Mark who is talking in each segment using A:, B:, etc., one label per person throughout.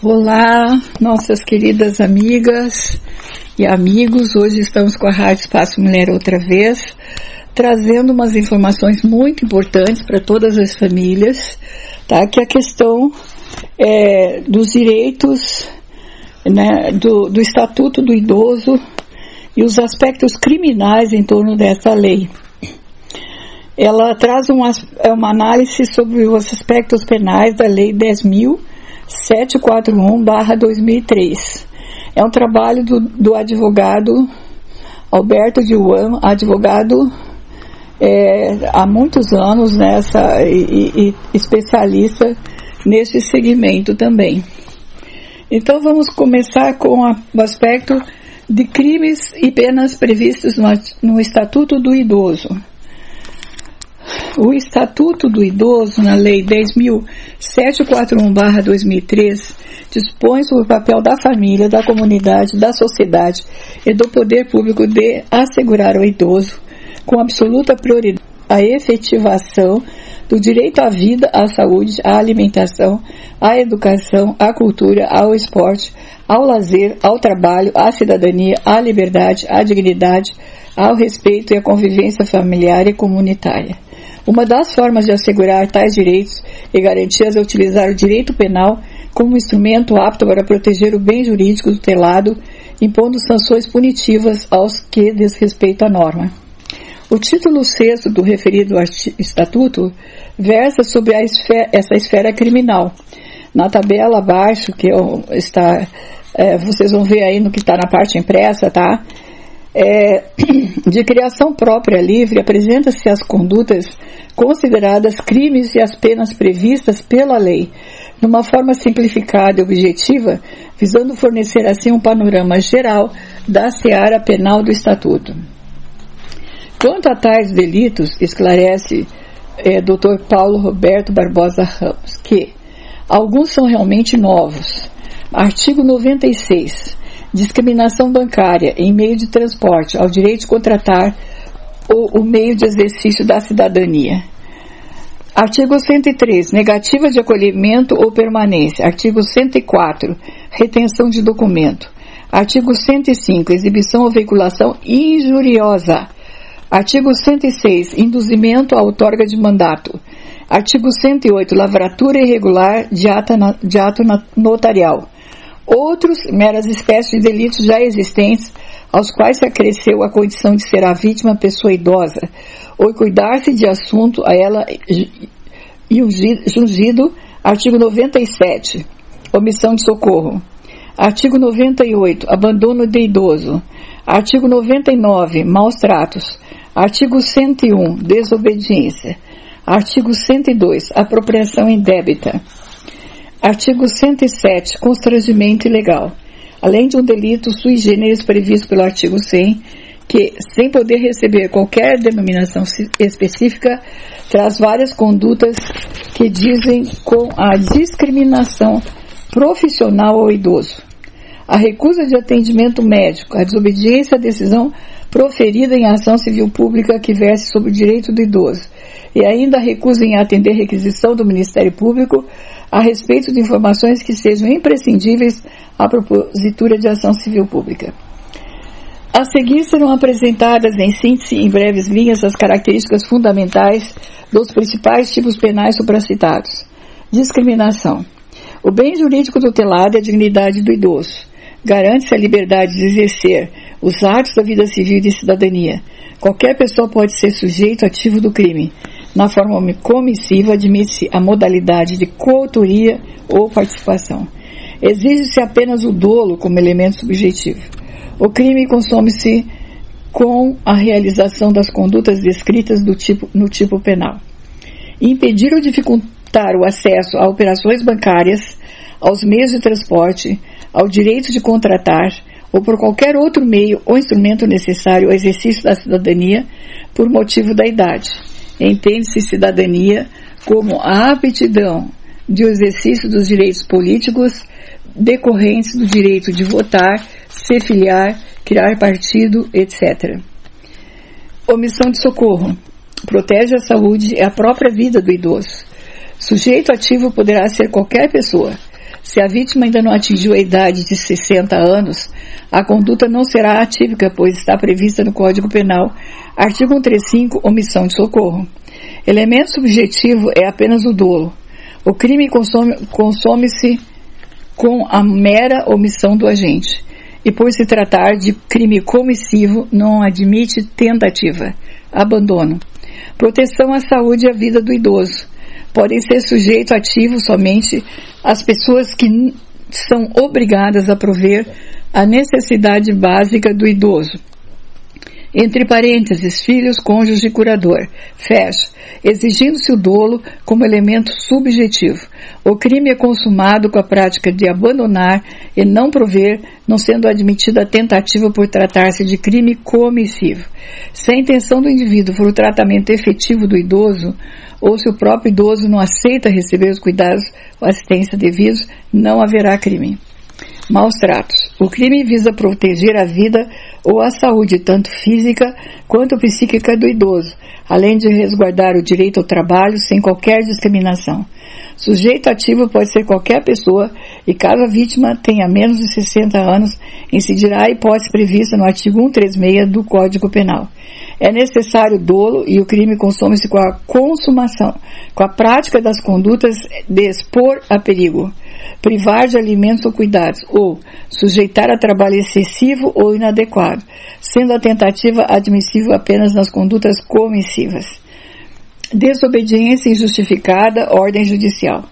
A: Olá, nossas queridas amigas e amigos. Hoje estamos com a Rádio Espaço Mulher outra vez, trazendo umas informações muito importantes para todas as famílias, tá? Que é a questão é, dos direitos, né, do, do Estatuto do Idoso e os aspectos criminais em torno dessa lei. Ela traz uma, é uma análise sobre os aspectos penais da Lei 10.741-2003. É um trabalho do, do advogado Alberto Diwan, advogado é, há muitos anos nessa e, e especialista nesse segmento também. Então vamos começar com a, o aspecto de crimes e penas previstos no, no Estatuto do Idoso. O Estatuto do Idoso, na Lei 10.741-2003, dispõe sobre o papel da família, da comunidade, da sociedade e do poder público de assegurar ao idoso, com absoluta prioridade, a efetivação do direito à vida, à saúde, à alimentação, à educação, à cultura, ao esporte, ao lazer, ao trabalho, à cidadania, à liberdade, à dignidade, ao respeito e à convivência familiar e comunitária. Uma das formas de assegurar tais direitos e garantias é utilizar o direito penal como instrumento apto para proteger o bem jurídico tutelado, impondo sanções punitivas aos que desrespeitam a norma. O título 6 do referido estatuto versa sobre esfera, essa esfera criminal. Na tabela abaixo, que está, é, vocês vão ver aí no que está na parte impressa, tá? É, de criação própria livre, apresenta-se as condutas consideradas crimes e as penas previstas pela lei, numa forma simplificada e objetiva, visando fornecer assim um panorama geral da seara penal do Estatuto. Quanto a tais delitos, esclarece é, Dr. Paulo Roberto Barbosa Ramos, que alguns são realmente novos. Artigo 96. Discriminação bancária em meio de transporte ao direito de contratar o, o meio de exercício da cidadania. Artigo 103. Negativa de acolhimento ou permanência. Artigo 104. Retenção de documento. Artigo 105. Exibição ou veiculação injuriosa. Artigo 106. Induzimento à outorga de mandato. Artigo 108. Lavratura irregular de, de ato notarial. Outros, meras espécies de delitos já existentes, aos quais se acresceu a condição de ser a vítima pessoa idosa, ou cuidar-se de assunto a ela jungido. Artigo 97. Omissão de socorro. Artigo 98. Abandono de idoso. Artigo 99. Maus tratos. Artigo 101, desobediência. Artigo 102, apropriação indébita. Artigo 107, constrangimento ilegal. Além de um delito sui generis previsto pelo artigo 100, que, sem poder receber qualquer denominação específica, traz várias condutas que dizem com a discriminação profissional ao idoso. A recusa de atendimento médico, a desobediência à decisão proferida em ação civil pública que verse sobre o direito do idoso e ainda recusa em atender requisição do Ministério Público a respeito de informações que sejam imprescindíveis à propositura de ação civil pública. A seguir serão apresentadas em síntese em breves linhas as características fundamentais dos principais tipos penais supracitados. Discriminação. O bem jurídico tutelado é a dignidade do idoso. Garante-se a liberdade de exercer os atos da vida civil e de cidadania. Qualquer pessoa pode ser sujeito ativo do crime. Na forma comissiva, admite-se a modalidade de coautoria ou participação. Exige-se apenas o dolo como elemento subjetivo. O crime consome-se com a realização das condutas descritas tipo, no tipo penal. Impedir ou dificultar o acesso a operações bancárias, aos meios de transporte, ao direito de contratar, ou por qualquer outro meio ou instrumento necessário ao exercício da cidadania por motivo da idade. Entende-se cidadania como a aptidão de exercício dos direitos políticos decorrentes do direito de votar, se filiar, criar partido, etc. Omissão de socorro. Protege a saúde e a própria vida do idoso. Sujeito ativo poderá ser qualquer pessoa Se a vítima ainda não atingiu a idade de 60 anos, a conduta não será atípica, pois está prevista no Código Penal, artigo 135, omissão de socorro. Elemento subjetivo é apenas o dolo. O crime consome-se consome com a mera omissão do agente. E por se tratar de crime comissivo, não admite tentativa. Abandono. Proteção à saúde e à vida do idoso. Podem ser sujeito ativo somente as pessoas que são obrigadas a prover a necessidade básica do idoso. Entre parênteses, filhos, cônjuge e curador. Fecha. Exigindo-se o dolo como elemento subjetivo. O crime é consumado com a prática de abandonar e não prover, não sendo admitida a tentativa por tratar-se de crime comissivo. Se a intenção do indivíduo for o tratamento efetivo do idoso, ou se o próprio idoso não aceita receber os cuidados ou assistência devidos, não haverá crime. Maus tratos. O crime visa proteger a vida ou a saúde, tanto física quanto psíquica do idoso, além de resguardar o direito ao trabalho sem qualquer discriminação. Sujeito ativo pode ser qualquer pessoa e caso a vítima tenha menos de 60 anos, incidirá a hipótese prevista no artigo 136 do Código Penal. É necessário dolo e o crime consome-se com a consumação, com a prática das condutas de expor a perigo, privar de alimentos ou cuidados, ou sujeitar a trabalho excessivo ou inadequado, sendo a tentativa admissível apenas nas condutas comissivas. Desobediência injustificada, ordem judicial.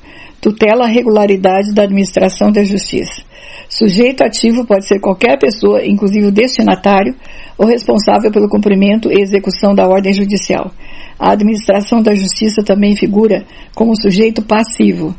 A: Tutela a regularidade da administração da justiça. Sujeito ativo pode ser qualquer pessoa, inclusive o destinatário, ou responsável pelo cumprimento e execução da ordem judicial. A administração da justiça também figura como sujeito passivo,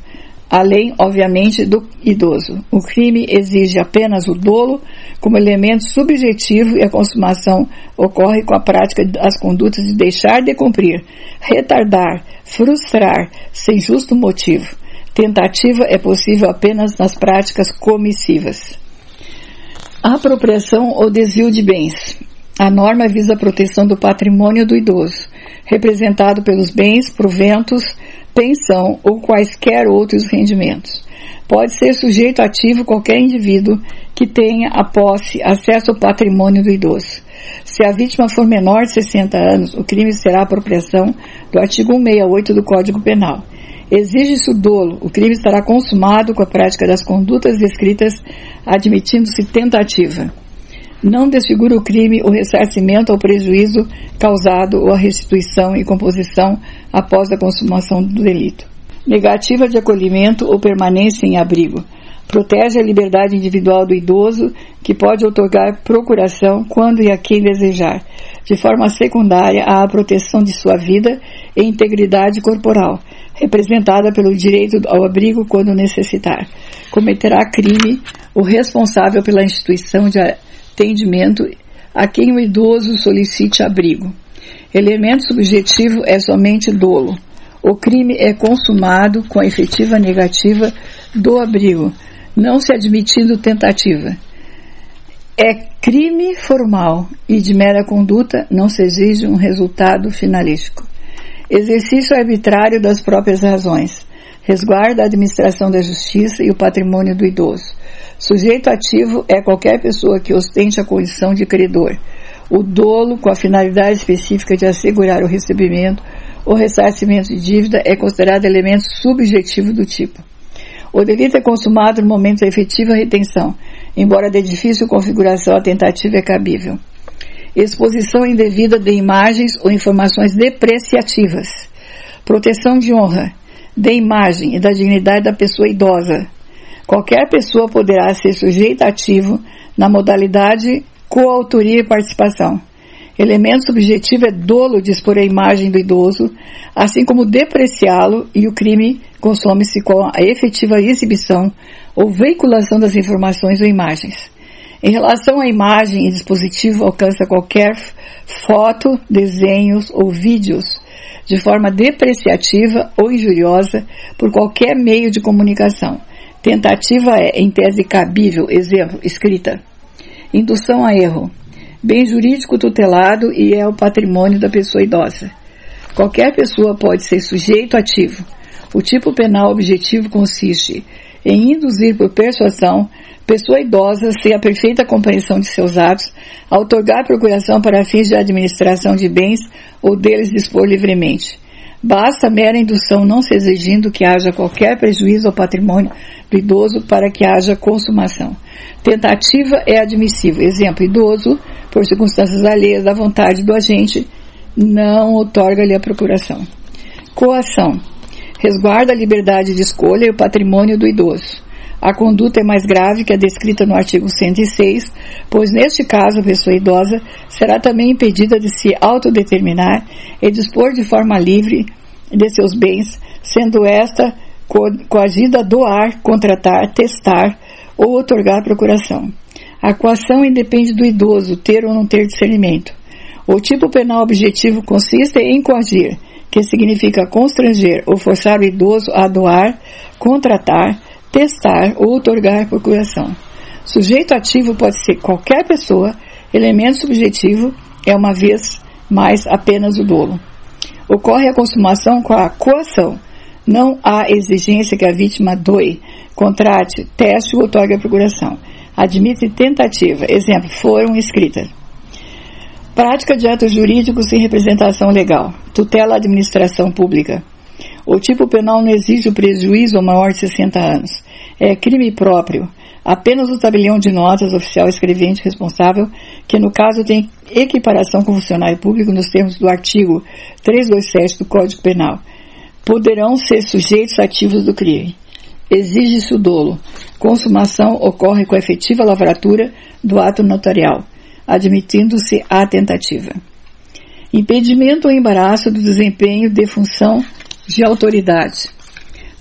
A: além, obviamente, do idoso. O crime exige apenas o dolo como elemento subjetivo e a consumação ocorre com a prática das condutas de deixar de cumprir, retardar, frustrar, sem justo motivo Tentativa é possível apenas nas práticas comissivas. Apropriação ou desvio de bens. A norma visa a proteção do patrimônio do idoso, representado pelos bens, proventos, pensão ou quaisquer outros rendimentos. Pode ser sujeito ativo qualquer indivíduo que tenha a posse, acesso ao patrimônio do idoso. Se a vítima for menor de 60 anos, o crime será apropriação do artigo 168 do Código Penal. Exige-se o dolo. O crime estará consumado com a prática das condutas descritas, admitindo-se tentativa. Não desfigura o crime o ressarcimento ao prejuízo causado ou a restituição e composição após a consumação do delito. Negativa de acolhimento ou permanência em abrigo. Protege a liberdade individual do idoso, que pode otorgar procuração quando e a quem desejar, de forma secundária à proteção de sua vida e integridade corporal, representada pelo direito ao abrigo quando necessitar. Cometerá crime o responsável pela instituição de atendimento a quem o idoso solicite abrigo. Elemento subjetivo é somente dolo. O crime é consumado com a efetiva negativa do abrigo, não se admitindo tentativa. É crime formal e de mera conduta não se exige um resultado finalístico. Exercício arbitrário das próprias razões. Resguarda a administração da justiça e o patrimônio do idoso. Sujeito ativo é qualquer pessoa que ostente a condição de credor. O dolo, com a finalidade específica de assegurar o recebimento ou ressarcimento de dívida, é considerado elemento subjetivo do tipo. O delito é consumado no momento da efetiva retenção, embora de difícil configuração, a tentativa é cabível exposição indevida de imagens ou informações depreciativas, proteção de honra, de imagem e da dignidade da pessoa idosa. Qualquer pessoa poderá ser sujeito ativo na modalidade coautoria e participação. Elemento subjetivo é dolo de expor a imagem do idoso, assim como depreciá-lo, e o crime consome-se com a efetiva exibição ou veiculação das informações ou imagens. Em relação à imagem e dispositivo, alcança qualquer foto, desenhos ou vídeos de forma depreciativa ou injuriosa por qualquer meio de comunicação. Tentativa é, em tese cabível, exemplo, escrita. Indução a erro. Bem jurídico tutelado e é o patrimônio da pessoa idosa. Qualquer pessoa pode ser sujeito ativo. O tipo penal objetivo consiste em induzir por persuasão pessoa idosa sem a perfeita compreensão de seus atos, a otorgar procuração para fins de administração de bens ou deles dispor livremente. Basta mera indução não se exigindo que haja qualquer prejuízo ao patrimônio do idoso para que haja consumação. Tentativa é admissível. Exemplo, idoso, por circunstâncias alheias da vontade do agente, não otorga-lhe a procuração. Coação. Resguarda a liberdade de escolha e o patrimônio do idoso. A conduta é mais grave que a descrita no artigo 106, pois neste caso a pessoa idosa será também impedida de se autodeterminar e dispor de forma livre de seus bens, sendo esta coagida a doar, contratar, testar ou otorgar procuração. A coação independe do idoso ter ou não ter discernimento. O tipo penal objetivo consiste em coagir, que significa constranger ou forçar o idoso a doar, contratar, testar ou otorgar procuração. Sujeito ativo pode ser qualquer pessoa, elemento subjetivo é uma vez mais apenas o dolo. Ocorre a consumação com a coação. Não há exigência que a vítima doe, contrate, teste ou otorgue a procuração. Admite tentativa. Exemplo, foram escritas. Prática de atos jurídicos sem representação legal. Tutela administração pública. O tipo penal não exige o prejuízo ou maior de 60 anos. É crime próprio. Apenas o tabelião de notas oficial escrevente responsável, que no caso tem equiparação com funcionário público nos termos do artigo 327 do Código Penal, poderão ser sujeitos ativos do crime. Exige-se o dolo. Consumação ocorre com a efetiva lavratura do ato notarial admitindo-se a tentativa. Impedimento ou embaraço do desempenho de função de autoridade.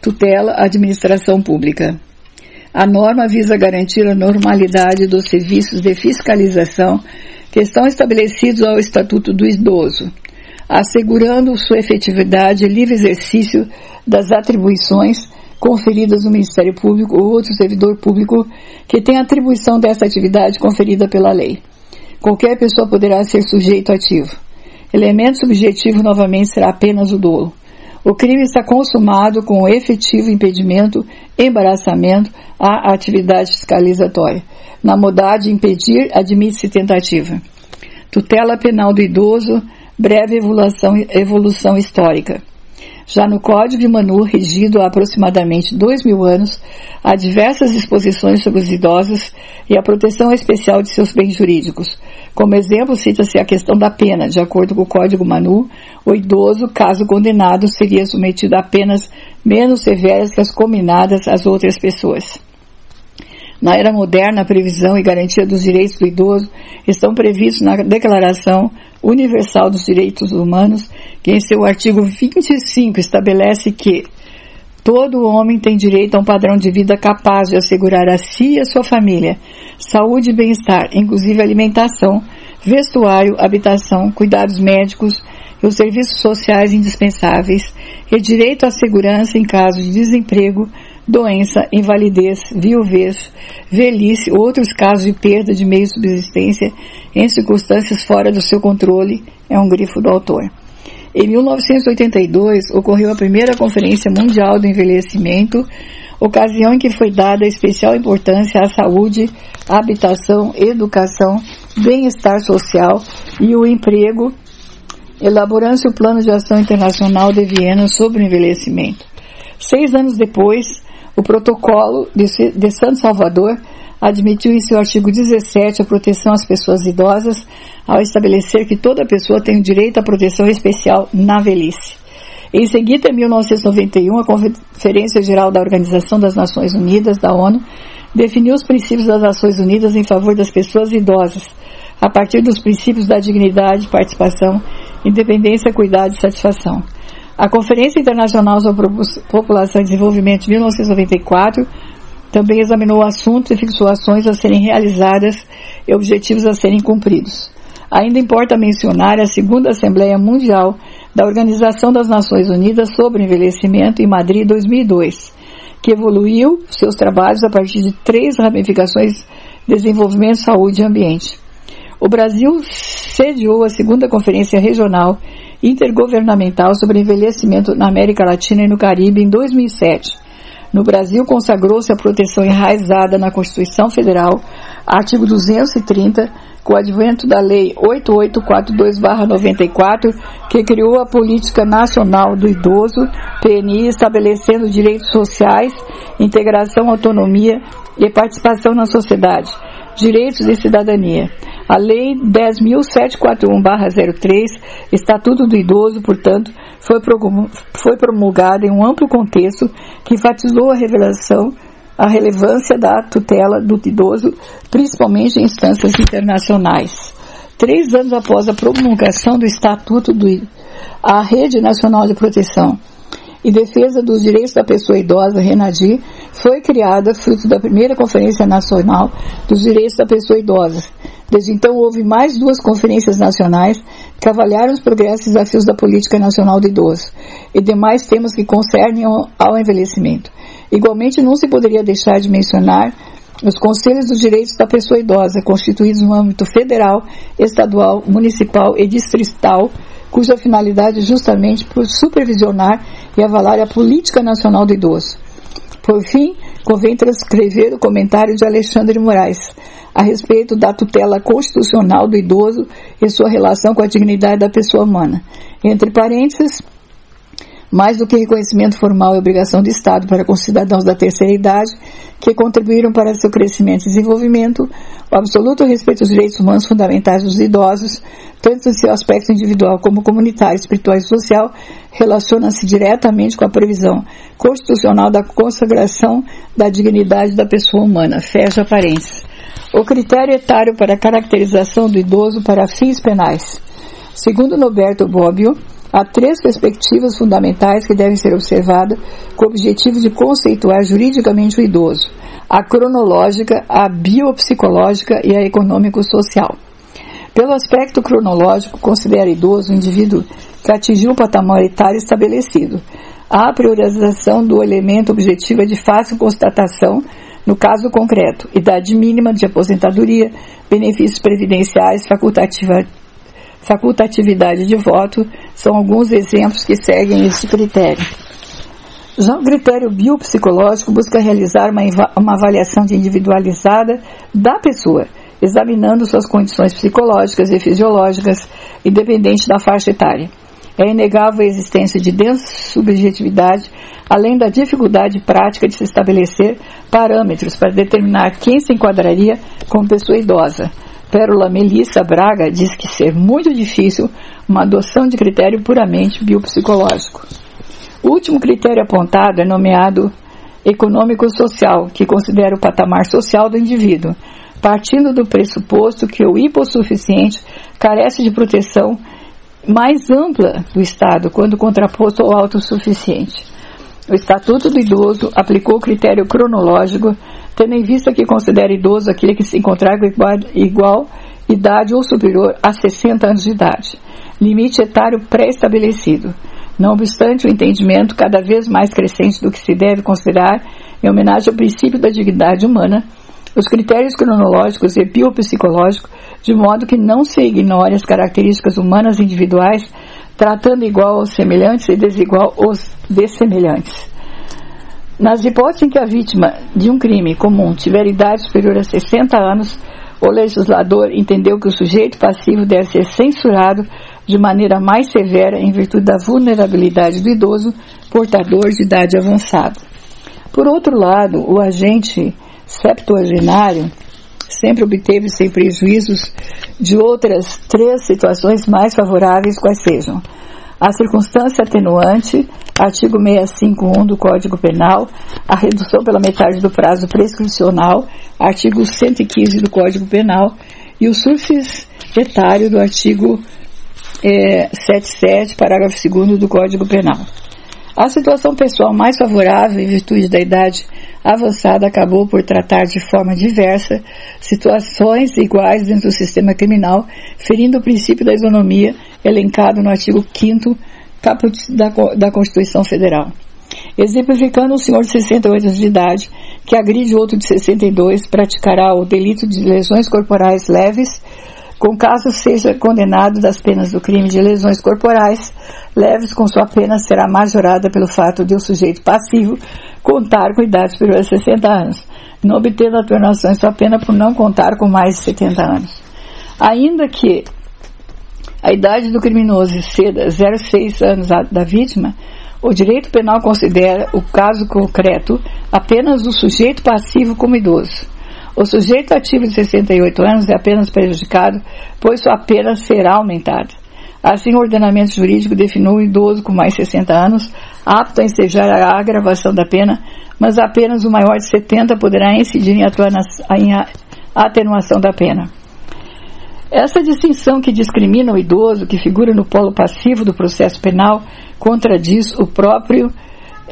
A: Tutela administração pública. A norma visa garantir a normalidade dos serviços de fiscalização que estão estabelecidos ao Estatuto do Idoso, assegurando sua efetividade e livre exercício das atribuições conferidas no Ministério Público ou outro servidor público que tenha atribuição dessa atividade conferida pela lei. Qualquer pessoa poderá ser sujeito ativo. Elemento subjetivo novamente será apenas o dolo. O crime está consumado com o efetivo impedimento, embaraçamento à atividade fiscalizatória. Na modalidade impedir, admite-se tentativa. Tutela penal do idoso, breve evolução, evolução histórica. Já no Código de Manu, regido há aproximadamente dois mil anos, há diversas disposições sobre os idosos e a proteção especial de seus bens jurídicos. Como exemplo, cita-se a questão da pena. De acordo com o Código Manu, o idoso, caso condenado, seria submetido a penas menos severas que as combinadas às outras pessoas. Na era moderna, a previsão e garantia dos direitos do idoso estão previstos na Declaração Universal dos Direitos Humanos, que em seu artigo 25 estabelece que todo homem tem direito a um padrão de vida capaz de assegurar a si e a sua família saúde e bem-estar, inclusive alimentação, vestuário, habitação, cuidados médicos e os serviços sociais indispensáveis, e direito à segurança em caso de desemprego, doença, invalidez, viuvez, velhice ou outros casos de perda de meio de subsistência em circunstâncias fora do seu controle, é um grifo do autor. Em 1982, ocorreu a primeira Conferência Mundial do Envelhecimento, ocasião em que foi dada especial importância à saúde, habitação, educação, bem-estar social e o emprego, elaborando-se o Plano de Ação Internacional de Viena sobre o envelhecimento. Seis anos depois, o protocolo de Santo Salvador admitiu em seu artigo 17 a proteção às pessoas idosas, ao estabelecer que toda pessoa tem o direito à proteção especial na velhice. Em seguida, em 1991, a Conferência Geral da Organização das Nações Unidas, da ONU, definiu os princípios das Nações Unidas em favor das pessoas idosas, a partir dos princípios da dignidade, participação, independência, cuidado e satisfação. A Conferência Internacional sobre População e Desenvolvimento de 1994 também examinou o assunto e fixou ações a serem realizadas e objetivos a serem cumpridos. Ainda importa mencionar a segunda Assembleia Mundial da Organização das Nações Unidas sobre Envelhecimento em Madrid 2002, que evoluiu seus trabalhos a partir de três ramificações: desenvolvimento, saúde e ambiente. O Brasil sediou a segunda Conferência Regional intergovernamental sobre envelhecimento na América Latina e no Caribe em 2007, No Brasil, consagrou-se a proteção enraizada na Constituição Federal, artigo 230, com o advento da Lei 8842-94, que criou a Política Nacional do Idoso, PNI, estabelecendo direitos sociais, integração, autonomia e participação na sociedade, direitos de cidadania. A Lei 10.741-03, Estatuto do Idoso, portanto, foi promulgada em um amplo contexto que enfatizou a revelação a relevância da tutela do idoso, principalmente em instâncias internacionais. Três anos após a promulgação do Estatuto do a Rede Nacional de Proteção e Defesa dos Direitos da Pessoa Idosa, RENADI, foi criada fruto da primeira Conferência Nacional dos Direitos da Pessoa Idosa. Desde então, houve mais duas conferências nacionais que avaliaram os progressos e desafios da política nacional do idoso e demais temas que concernem ao envelhecimento. Igualmente, não se poderia deixar de mencionar os Conselhos dos Direitos da Pessoa Idosa, constituídos no âmbito federal, estadual, municipal e distrital, cuja finalidade é justamente por supervisionar e avalar a política nacional do idoso. Por fim, convém transcrever o comentário de Alexandre Moraes a respeito da tutela constitucional do idoso e sua relação com a dignidade da pessoa humana. Entre parênteses, mais do que reconhecimento formal e obrigação do Estado para com os cidadãos da terceira idade que contribuíram para seu crescimento e desenvolvimento, o absoluto respeito aos direitos humanos fundamentais dos idosos, tanto em seu aspecto individual como comunitário, espiritual e social, relaciona-se diretamente com a previsão constitucional da consagração da dignidade da pessoa humana. Fecha parênteses. O critério etário para a caracterização do idoso para fins penais. Segundo Noberto Bobbio, Há três perspectivas fundamentais que devem ser observadas com o objetivo de conceituar juridicamente o idoso: a cronológica, a biopsicológica e a econômico-social. Pelo aspecto cronológico, considera idoso o indivíduo que atingiu o patamar etário estabelecido. A priorização do elemento objetivo é de fácil constatação no caso concreto, idade mínima de aposentadoria, benefícios previdenciais, facultativa facultatividade de voto são alguns exemplos que seguem esse critério. Já o critério biopsicológico busca realizar uma, uma avaliação individualizada da pessoa, examinando suas condições psicológicas e fisiológicas, independente da faixa etária. É inegável a existência de densa subjetividade, além da dificuldade prática de se estabelecer parâmetros para determinar quem se enquadraria como pessoa idosa, Pérola Melissa Braga diz que ser muito difícil uma adoção de critério puramente biopsicológico. O último critério apontado é nomeado econômico-social, que considera o patamar social do indivíduo, partindo do pressuposto que o hipossuficiente carece de proteção mais ampla do Estado quando contraposto ao autossuficiente. O Estatuto do Idoso aplicou o critério cronológico tendo em vista que considera idoso aquele que se encontrar com igual, igual idade ou superior a 60 anos de idade, limite etário pré-estabelecido. Não obstante o entendimento cada vez mais crescente do que se deve considerar em homenagem ao princípio da dignidade humana, os critérios cronológicos e biopsicológicos, de modo que não se ignore as características humanas individuais, tratando igual aos semelhantes e desigual aos dessemelhantes. Nas hipóteses em que a vítima de um crime comum tiver idade superior a 60 anos, o legislador entendeu que o sujeito passivo deve ser censurado de maneira mais severa em virtude da vulnerabilidade do idoso portador de idade avançada. Por outro lado, o agente septuagenário sempre obteve sem prejuízos de outras três situações mais favoráveis, quais sejam a circunstância atenuante, artigo 651 do Código Penal, a redução pela metade do prazo prescricional, artigo 115 do Código Penal, e o surfis etário do artigo é, 77, parágrafo 2 do Código Penal. A situação pessoal mais favorável em virtude da idade avançada acabou por tratar de forma diversa situações iguais dentro do sistema criminal, ferindo o princípio da isonomia elencado no artigo 5 caput da, da Constituição Federal. Exemplificando um senhor de 68 anos de idade que agride outro de 62 praticará o delito de lesões corporais leves com caso seja condenado das penas do crime de lesões corporais leves, com sua pena será majorada pelo fato de o sujeito passivo contar com idade superior a 60 anos, não obtendo atenuação em sua pena por não contar com mais de 70 anos. Ainda que a idade do criminoso exceda 0,6 anos da vítima, o direito penal considera o caso concreto apenas o sujeito passivo como idoso. O sujeito ativo de 68 anos é apenas prejudicado, pois sua pena será aumentada. Assim, o ordenamento jurídico definiu o idoso com mais de 60 anos apto a ensejar a agravação da pena, mas apenas o maior de 70 poderá incidir em, em atenuação da pena. Essa distinção que discrimina o idoso, que figura no polo passivo do processo penal, contradiz o próprio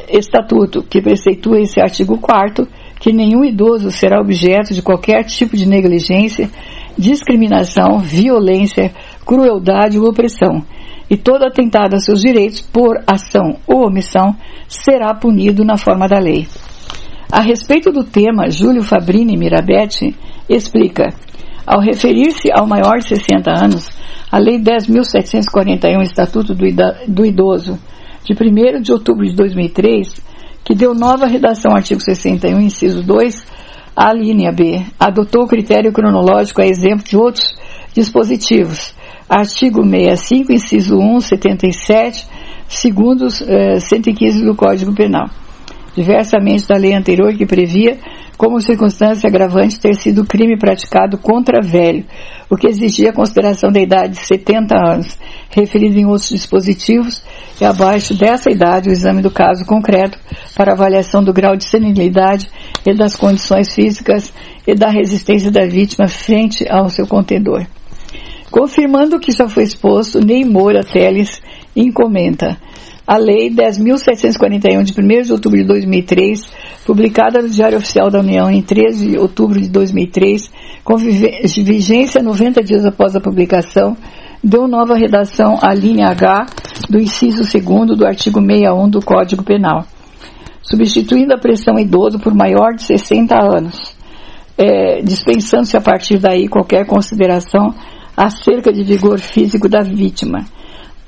A: Estatuto, que preceitua esse artigo 4 que nenhum idoso será objeto de qualquer tipo de negligência, discriminação, violência, crueldade ou opressão, e todo atentado a seus direitos por ação ou omissão será punido na forma da lei. A respeito do tema, Júlio Fabrini Mirabetti explica: ao referir-se ao maior de 60 anos, a Lei 10.741, Estatuto do Idoso, de 1 de outubro de 2003, que deu nova redação ao artigo 61, inciso 2, a linha B, adotou o critério cronológico a exemplo de outros dispositivos. Artigo 65, inciso 1, 77, segundos eh, 115 do Código Penal diversamente da lei anterior que previa como circunstância agravante ter sido crime praticado contra velho, o que exigia a consideração da idade de 70 anos, referido em outros dispositivos, e abaixo dessa idade o exame do caso concreto para avaliação do grau de senilidade e das condições físicas e da resistência da vítima frente ao seu contendor. Confirmando o que já foi exposto, Ney Moura Teles comenta a Lei 10.741, de 1 de outubro de 2003, publicada no Diário Oficial da União em 13 de outubro de 2003, com vigência 90 dias após a publicação, deu nova redação à linha H do inciso 2 do artigo 61 do Código Penal, substituindo a pressão idoso por maior de 60 anos, é, dispensando-se a partir daí qualquer consideração acerca de vigor físico da vítima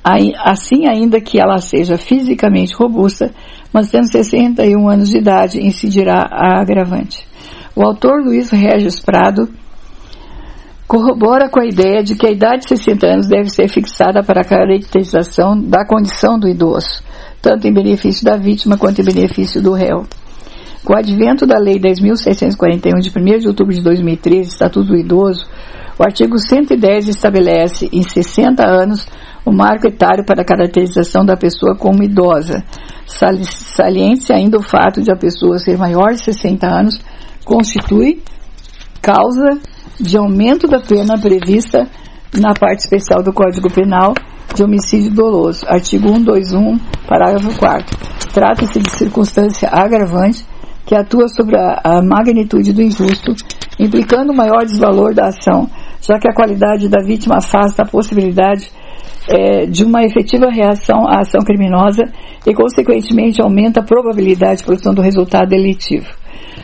A: assim ainda que ela seja fisicamente robusta, mas tendo 61 anos de idade, incidirá a agravante. O autor Luiz Regis Prado corrobora com a ideia de que a idade de 60 anos deve ser fixada para a caracterização da condição do idoso, tanto em benefício da vítima quanto em benefício do réu. Com o advento da Lei 10.641, de 1 de outubro de 2013, Estatuto do Idoso, o artigo 110 estabelece em 60 anos o marco etário para a caracterização da pessoa como idosa. Saliente ainda o fato de a pessoa ser maior de 60 anos constitui causa de aumento da pena prevista na parte especial do Código Penal de homicídio doloso, artigo 121, parágrafo 4. Trata-se de circunstância agravante que atua sobre a, a magnitude do injusto, implicando maior desvalor da ação, já que a qualidade da vítima afasta a possibilidade é, de uma efetiva reação à ação criminosa e, consequentemente, aumenta a probabilidade de produção do resultado delitivo.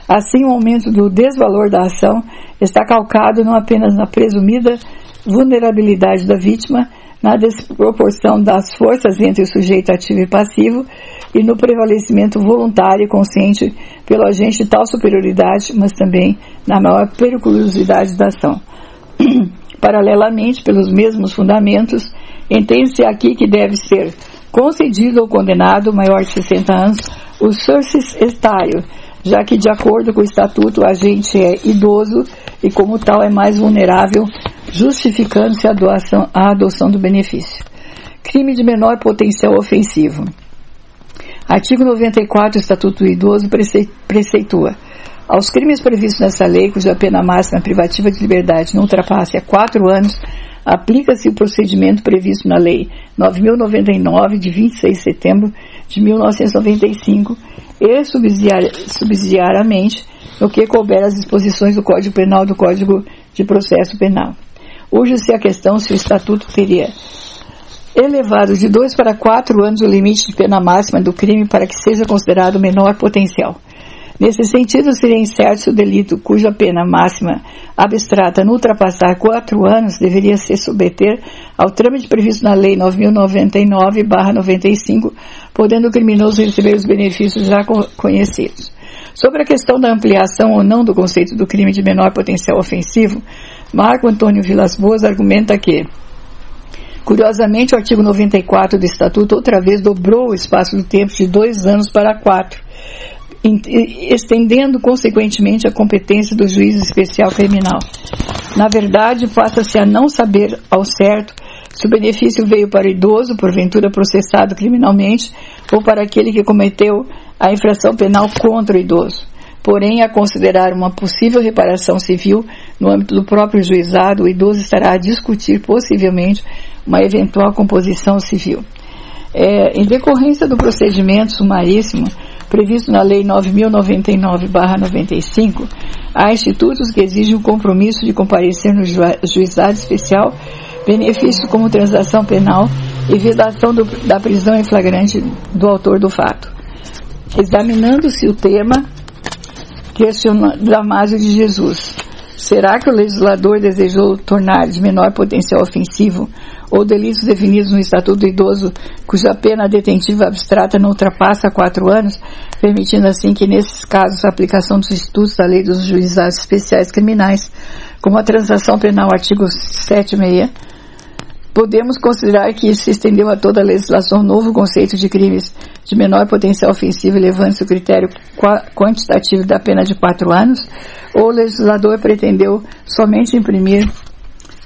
A: Assim, o aumento do desvalor da ação está calcado não apenas na presumida vulnerabilidade da vítima, na desproporção das forças entre o sujeito ativo e passivo e no prevalecimento voluntário e consciente pelo agente de tal superioridade, mas também na maior periculosidade da ação. Paralelamente, pelos mesmos fundamentos, entende-se aqui que deve ser concedido ao condenado maior de 60 anos o sursis estário, já que, de acordo com o estatuto, o agente é idoso e, como tal, é mais vulnerável, justificando-se a, a adoção do benefício. Crime de menor potencial ofensivo. Artigo 94 do Estatuto do Idoso preceitua aos crimes previstos nessa lei, cuja pena máxima privativa de liberdade não ultrapasse a quatro anos, aplica-se o procedimento previsto na Lei 9.099, de 26 de setembro de 1995, e subsidiariamente no que couber as disposições do Código Penal do Código de Processo Penal. Urge-se a questão se o Estatuto teria elevado de dois para quatro anos o limite de pena máxima do crime para que seja considerado menor potencial. Nesse sentido, seria incerto se o delito cuja pena máxima abstrata não ultrapassar quatro anos deveria se submeter ao trâmite previsto na Lei 9.099-95, podendo o criminoso receber os benefícios já conhecidos. Sobre a questão da ampliação ou não do conceito do crime de menor potencial ofensivo, Marco Antônio Vilas Boas argumenta que, curiosamente, o artigo 94 do Estatuto outra vez dobrou o espaço do tempo de dois anos para quatro, estendendo consequentemente a competência do juiz especial criminal. Na verdade, passa-se a não saber ao certo se o benefício veio para o idoso, porventura processado criminalmente, ou para aquele que cometeu a infração penal contra o idoso. Porém, a considerar uma possível reparação civil no âmbito do próprio juizado, o idoso estará a discutir possivelmente uma eventual composição civil. É, em decorrência do procedimento sumaríssimo, previsto na Lei 9.099-95, há institutos que exigem o compromisso de comparecer no juizado especial, benefícios como transação penal e vedação do, da prisão em flagrante do autor do fato. Examinando-se o tema, questiona Damásio de Jesus. Será que o legislador desejou tornar de menor potencial ofensivo ou delitos definidos no Estatuto do Idoso, cuja pena detentiva abstrata não ultrapassa quatro anos, permitindo assim que, nesses casos, a aplicação dos institutos da Lei dos Juizados Especiais Criminais, como a transação penal, artigo 76, podemos considerar que se estendeu a toda a legislação novo conceito de crimes de menor potencial ofensivo, levando-se o critério quantitativo da pena de quatro anos, ou o legislador pretendeu somente imprimir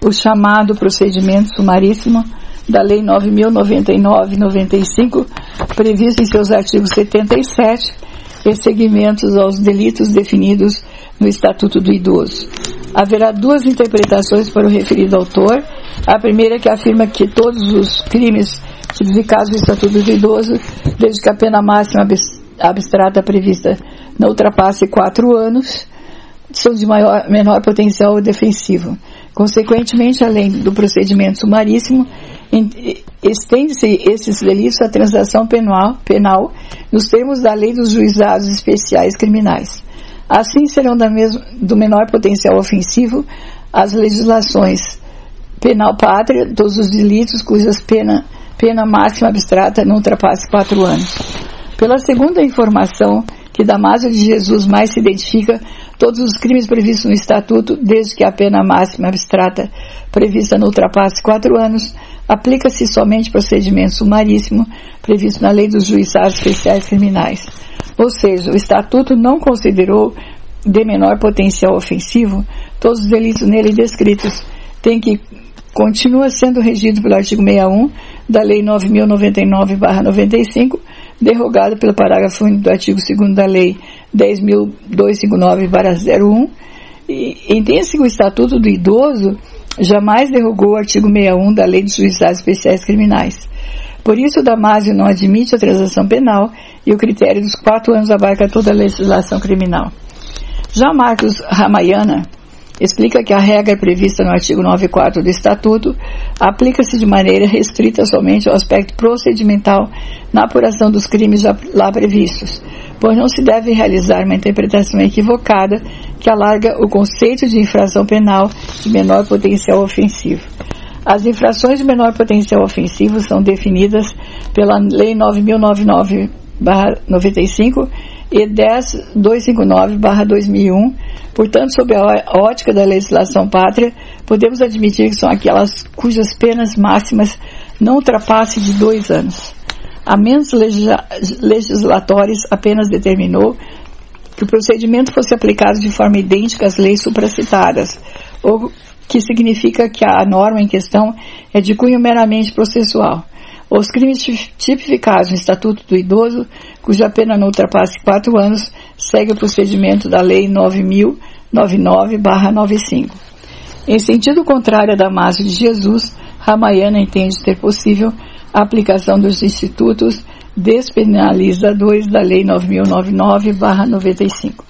A: o chamado procedimento sumaríssimo da Lei 9.099-95, previsto em seus artigos 77 e aos delitos definidos no Estatuto do Idoso. Haverá duas interpretações para o referido autor. A primeira que afirma que todos os crimes tipificados no Estatuto do Idoso, desde que a pena máxima abstrata prevista não ultrapasse quatro anos, são de maior, menor potencial defensivo. Consequentemente, além do procedimento sumaríssimo, estende-se esses delitos à transação penal, penal nos termos da lei dos juizados especiais criminais. Assim serão mesmo, do menor potencial ofensivo as legislações penal pátria, todos os delitos cujas pena, pena máxima abstrata não ultrapasse quatro anos. Pela segunda informação que Damásio de Jesus mais se identifica todos os crimes previstos no Estatuto, desde que a pena máxima abstrata prevista não ultrapasse quatro anos, aplica-se somente procedimento sumaríssimo previsto na Lei dos Juizados Especiais Criminais. Ou seja, o Estatuto não considerou de menor potencial ofensivo todos os delitos nele descritos, tem que continua sendo regido pelo artigo 61 da Lei 9099/95 derrogado pelo parágrafo único do artigo 2 da Lei 10.259-01, e que o Estatuto do Idoso jamais derrogou o artigo 61 da Lei de Juizados Especiais Criminais. Por isso, o Damásio não admite a transação penal e o critério dos quatro anos abarca toda a legislação criminal. Já Marcos Ramayana explica que a regra prevista no artigo 94 do Estatuto aplica-se de maneira restrita somente ao aspecto procedimental na apuração dos crimes lá previstos, pois não se deve realizar uma interpretação equivocada que alarga o conceito de infração penal de menor potencial ofensivo. As infrações de menor potencial ofensivo são definidas pela Lei 9.099-95 e 10259-2001. Portanto, sob a ótica da legislação pátria, podemos admitir que são aquelas cujas penas máximas não ultrapassem de dois anos. A menos legislatórios apenas determinou que o procedimento fosse aplicado de forma idêntica às leis supracitadas, o que significa que a norma em questão é de cunho meramente processual. Os crimes tipificados no Estatuto do Idoso, cuja pena não ultrapasse quatro anos, segue o procedimento da Lei 9099-95. Em sentido contrário à Damásio de Jesus, Ramayana entende ter possível a aplicação dos institutos despenalizadores da Lei 9099-95.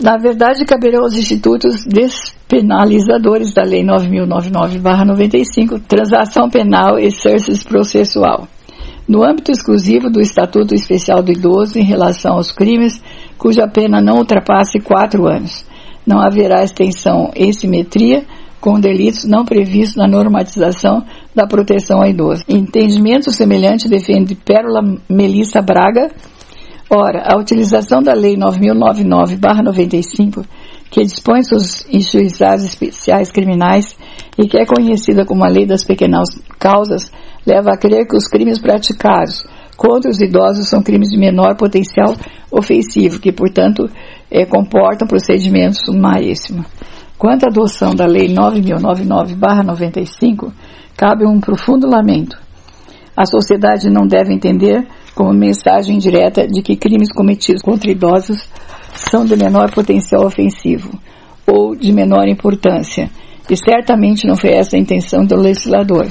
A: Na verdade, caberão aos institutos despenalizadores da Lei 9099-95 transação penal e exercício processual. no âmbito exclusivo do Estatuto Especial do Idoso em relação aos crimes cuja pena não ultrapasse quatro anos. Não haverá extensão e simetria com delitos não previstos na normatização da proteção ao idoso. Entendimento semelhante defende Pérola Melissa Braga. Ora, a utilização da Lei 9099-95, que dispõe sobre os juizados especiais criminais e que é conhecida como a Lei das Pequenas Causas, leva a crer que os crimes praticados contra os idosos são crimes de menor potencial ofensivo, que, portanto, é, comportam procedimentos sumaríssimos. Quanto à adoção da Lei 9.099-95, cabe um profundo lamento. A sociedade não deve entender como mensagem direta de que crimes cometidos contra idosos são de menor potencial ofensivo ou de menor importância, e certamente não foi essa a intenção do legislador.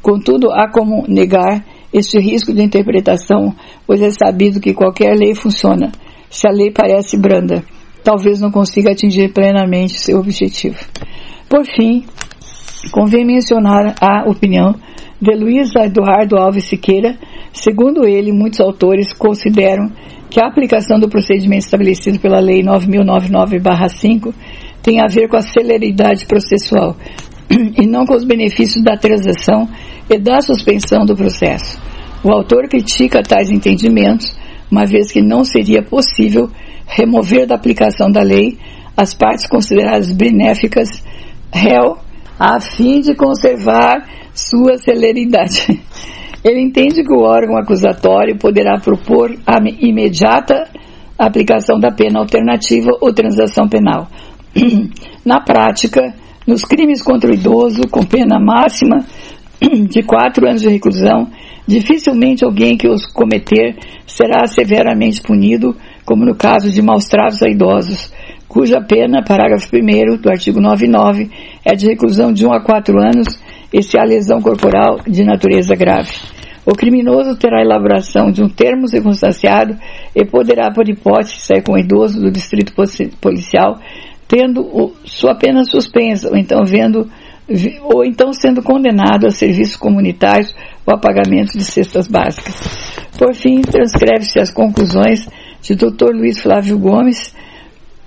A: Contudo, há como negar este risco de interpretação, pois é sabido que qualquer lei funciona se a lei parece branda. Talvez não consiga atingir plenamente seu objetivo. Por fim, convém mencionar a opinião de Luiz Eduardo Alves Siqueira. Segundo ele, muitos autores consideram que a aplicação do procedimento estabelecido pela Lei 9099-5 tem a ver com a celeridade processual e não com os benefícios da transação e da suspensão do processo. O autor critica tais entendimentos, uma vez que não seria possível remover da aplicação da lei as partes consideradas benéficas réu a fim de conservar sua celeridade. Ele entende que o órgão acusatório poderá propor a imediata aplicação da pena alternativa ou transação penal. Na prática, nos crimes contra o idoso, com pena máxima de quatro anos de reclusão, dificilmente alguém que os cometer será severamente punido, como no caso de maus tratos a idosos, cuja pena, parágrafo 1 do artigo 99, é de reclusão de 1 a 4 anos e se há lesão corporal de natureza grave. O criminoso terá elaboração de um termo circunstanciado e poderá, por hipótese, sair com o idoso do distrito policial, tendo o, sua pena suspensa, ou então vendo ou então sendo condenado a serviços comunitários ou a pagamento de cestas básicas. Por fim, transcreve-se as conclusões de Dr. Luiz Flávio Gomes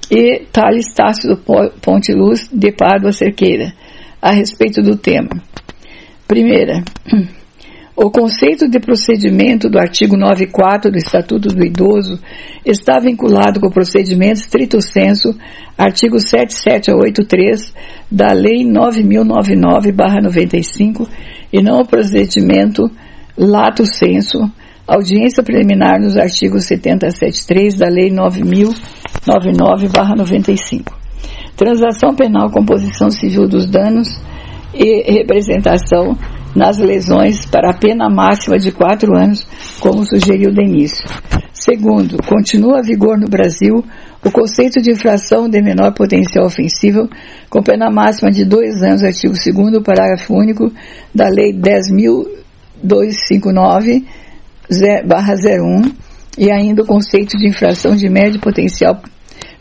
A: e Thales Tássio do Ponte Luz de Pádua Cerqueira a respeito do tema. Primeira, o conceito de procedimento do artigo 94 do Estatuto do Idoso está vinculado com o procedimento strito sensu, artigo 7783 da Lei 9099-95 e não o procedimento lato sensu, audiência preliminar nos artigos 773 da Lei 9099-95. Transação penal, composição civil dos danos e representação nas lesões para a pena máxima de quatro anos, como sugeriu Denício. Segundo, continua a vigor no Brasil o conceito de infração de menor potencial ofensivo, com pena máxima de dois anos, artigo 2 parágrafo único da Lei 10.259-01, e ainda o conceito de infração de médio potencial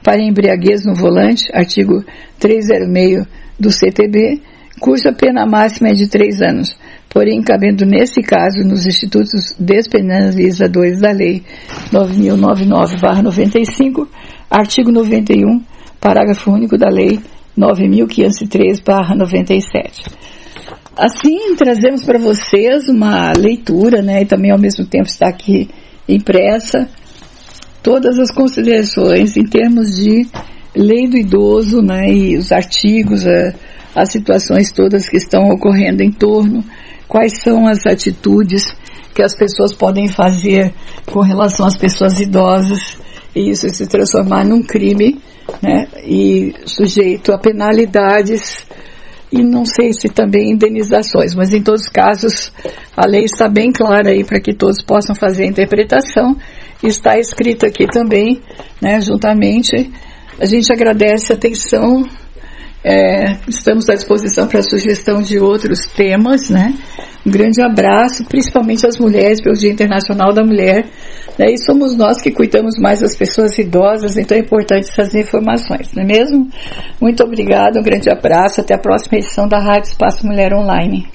A: para embriaguez no volante, artigo 306 do CTB, cuja pena máxima é de três anos, porém cabendo nesse caso nos institutos despenalizadores da Lei 9099-95, artigo 91, parágrafo único da Lei 9503-97. Assim, trazemos para vocês uma leitura, né, e também ao mesmo tempo está aqui impressa, todas as considerações em termos de lei do idoso, né, e os artigos, a, as situações todas que estão ocorrendo em torno, quais são as atitudes que as pessoas podem fazer com relação às pessoas idosas e isso se transformar num crime, né, e sujeito a penalidades e não sei se também indenizações, mas em todos os casos a lei está bem clara aí para que todos possam fazer a interpretação. Está escrito aqui também, né, juntamente. A gente agradece a atenção é, estamos à disposição para a sugestão de outros temas, né? Um grande abraço, principalmente às mulheres, pelo Dia Internacional da Mulher. Né? E somos nós que cuidamos mais das pessoas idosas, então é importante essas informações, não é mesmo? Muito obrigada, um grande abraço, até a próxima edição da Rádio Espaço Mulher Online.